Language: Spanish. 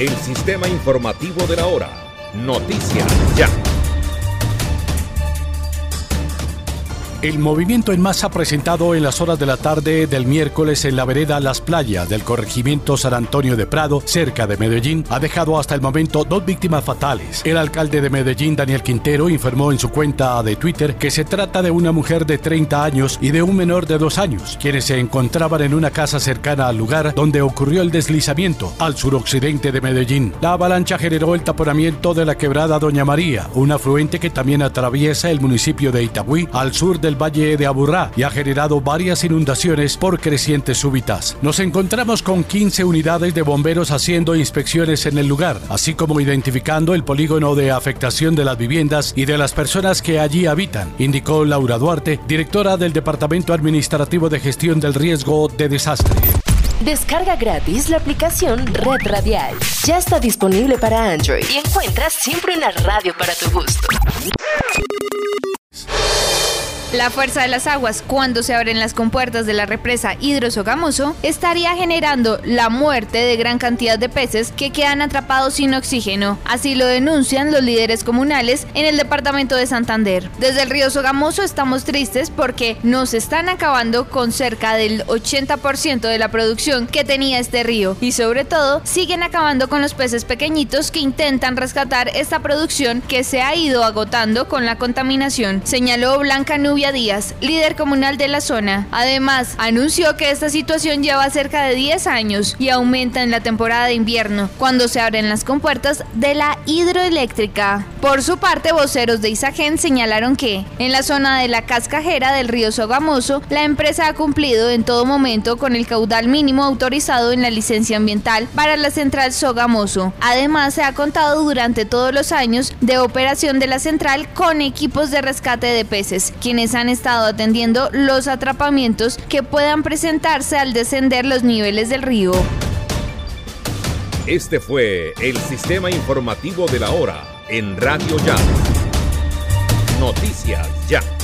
el sistema informativo de la hora. Noticias Ya. El movimiento en masa presentado en las horas de la tarde del miércoles en la vereda Las Playas del corregimiento San Antonio de Prado, cerca de Medellín, ha dejado hasta el momento dos víctimas fatales. El alcalde de Medellín, Daniel Quintero, informó en su cuenta de Twitter que se trata de una mujer de 30 años y de un menor de 2 años, quienes se encontraban en una casa cercana al lugar donde ocurrió el deslizamiento, al suroccidente de Medellín. La avalancha generó el taponamiento de la quebrada Doña María, un afluente que también atraviesa el municipio de Itagüí, al sur de valle de Aburrá y ha generado varias inundaciones por crecientes súbitas. Nos encontramos con 15 unidades de bomberos haciendo inspecciones en el lugar, así como identificando el polígono de afectación de las viviendas y de las personas que allí habitan, indicó Laura Duarte, directora del Departamento Administrativo de Gestión del Riesgo de Desastre. Descarga gratis la aplicación Red Radial. Ya está disponible para Android y encuentras siempre una radio para tu gusto. La fuerza de las aguas cuando se abren las compuertas de la represa Hidrosogamoso estaría generando la muerte de gran cantidad de peces que quedan atrapados sin oxígeno. Así lo denuncian los líderes comunales en el departamento de Santander. Desde el río Sogamoso estamos tristes porque nos están acabando con cerca del 80% de la producción que tenía este río y sobre todo siguen acabando con los peces pequeñitos que intentan rescatar esta producción que se ha ido agotando con la contaminación, señaló Blanca Nubia Díaz, líder comunal de la zona. Además, anunció que esta situación lleva cerca de 10 años y aumenta en la temporada de invierno, cuando se abren las compuertas de la hidroeléctrica. Por su parte, voceros de Isagen señalaron que, en la zona de la cascajera del río Sogamoso, la empresa ha cumplido en todo momento con el caudal mínimo autorizado en la licencia ambiental para la central Sogamoso. Además, se ha contado durante todos los años de operación de la central con equipos de rescate de peces, quienes han estado atendiendo los atrapamientos que puedan presentarse al descender los niveles del río. Este fue el sistema informativo de la hora en Radio Ya. Noticias Ya.